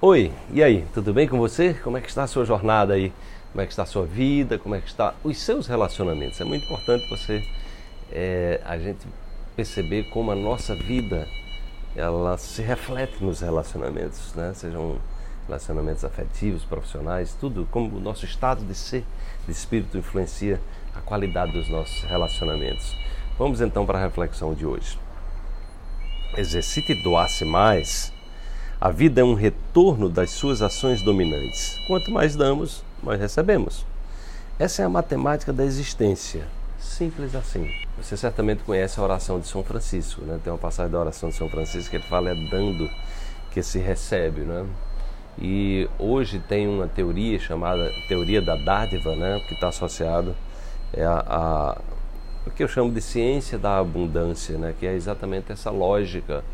Oi, e aí, tudo bem com você? Como é que está a sua jornada aí? Como é que está a sua vida? Como é que está os seus relacionamentos? É muito importante você, é, a gente perceber como a nossa vida, ela se reflete nos relacionamentos, né? Sejam relacionamentos afetivos, profissionais, tudo, como o nosso estado de ser, de espírito influencia a qualidade dos nossos relacionamentos. Vamos então para a reflexão de hoje. Exercite e doar-se mais a vida é um retorno das suas ações dominantes. Quanto mais damos, mais recebemos. Essa é a matemática da existência. Simples assim. Você certamente conhece a oração de São Francisco, né? Tem uma passagem da oração de São Francisco que ele fala é dando que se recebe, né? E hoje tem uma teoria chamada teoria da dádiva, né? Que está associado é a, a, o que eu chamo de ciência da abundância, né? Que é exatamente essa lógica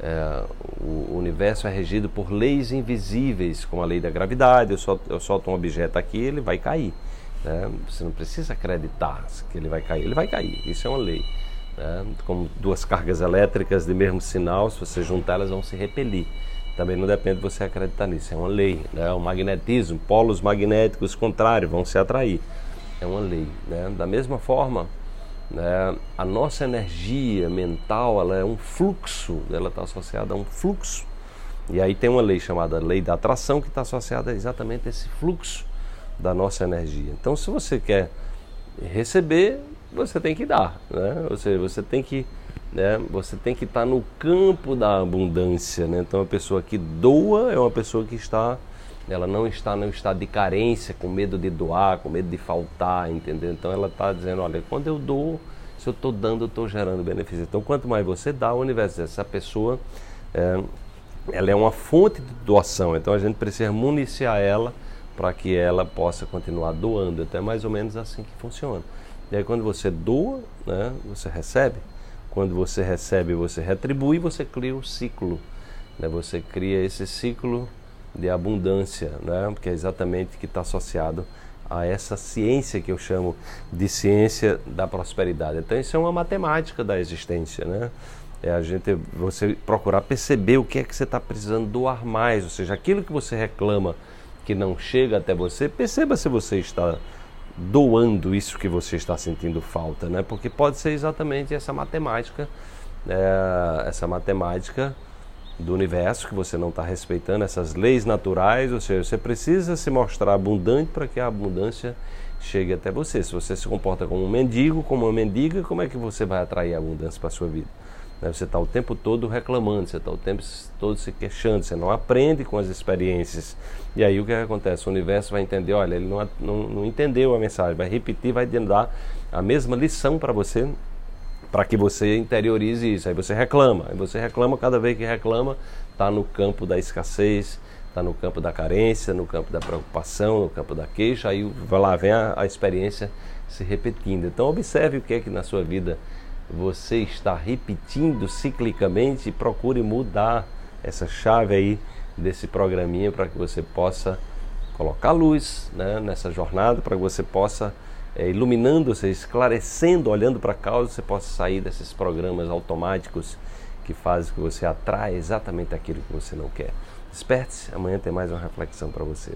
é, o universo é regido por leis invisíveis, como a lei da gravidade. Eu solto, eu solto um objeto aqui, ele vai cair. Né? Você não precisa acreditar que ele vai cair, ele vai cair. Isso é uma lei. Né? Como duas cargas elétricas de mesmo sinal, se você juntar, elas vão se repelir. Também não depende de você acreditar nisso, é uma lei. Né? O magnetismo, polos magnéticos contrários vão se atrair. É uma lei. Né? Da mesma forma, né? A nossa energia mental ela é um fluxo, ela está associada a um fluxo. E aí tem uma lei chamada lei da atração que está associada exatamente a esse fluxo da nossa energia. Então, se você quer receber, você tem que dar, né? Ou seja, você tem que, né? Você tem que estar tá no campo da abundância, né? Então, a pessoa que doa é uma pessoa que está ela não está no estado de carência, com medo de doar, com medo de faltar, entendeu? Então ela está dizendo, olha, quando eu dou, se eu estou dando, eu estou gerando benefício. Então quanto mais você dá, o universo, essa pessoa, é, ela é uma fonte de doação. Então a gente precisa municiar ela para que ela possa continuar doando. Então é mais ou menos assim que funciona. E aí quando você doa, né, você recebe. Quando você recebe, você retribui, você cria um ciclo. Né? Você cria esse ciclo de abundância, né? porque é exatamente que está associado a essa ciência que eu chamo de ciência da prosperidade. Então isso é uma matemática da existência, né? É a gente você procurar perceber o que é que você está precisando doar mais, ou seja, aquilo que você reclama que não chega até você, perceba se você está doando isso que você está sentindo falta, né? Porque pode ser exatamente essa matemática, é, essa matemática do universo que você não está respeitando essas leis naturais, ou seja, você precisa se mostrar abundante para que a abundância chegue até você. Se você se comporta como um mendigo, como uma mendiga, como é que você vai atrair a abundância para a sua vida? Né, você está o tempo todo reclamando, você está o tempo todo se queixando, você não aprende com as experiências. E aí o que acontece? O universo vai entender, olha, ele não, não, não entendeu a mensagem, vai repetir, vai dar a mesma lição para você para que você interiorize isso. Aí você reclama, aí você reclama, cada vez que reclama, está no campo da escassez, está no campo da carência, no campo da preocupação, no campo da queixa, aí lá vem a, a experiência se repetindo. Então observe o que é que na sua vida você está repetindo ciclicamente e procure mudar essa chave aí desse programinha para que você possa colocar luz né, nessa jornada, para que você possa é, iluminando você, esclarecendo, olhando para a causa, você possa sair desses programas automáticos que fazem que você atrai exatamente aquilo que você não quer. Desperte-se, amanhã tem mais uma reflexão para você.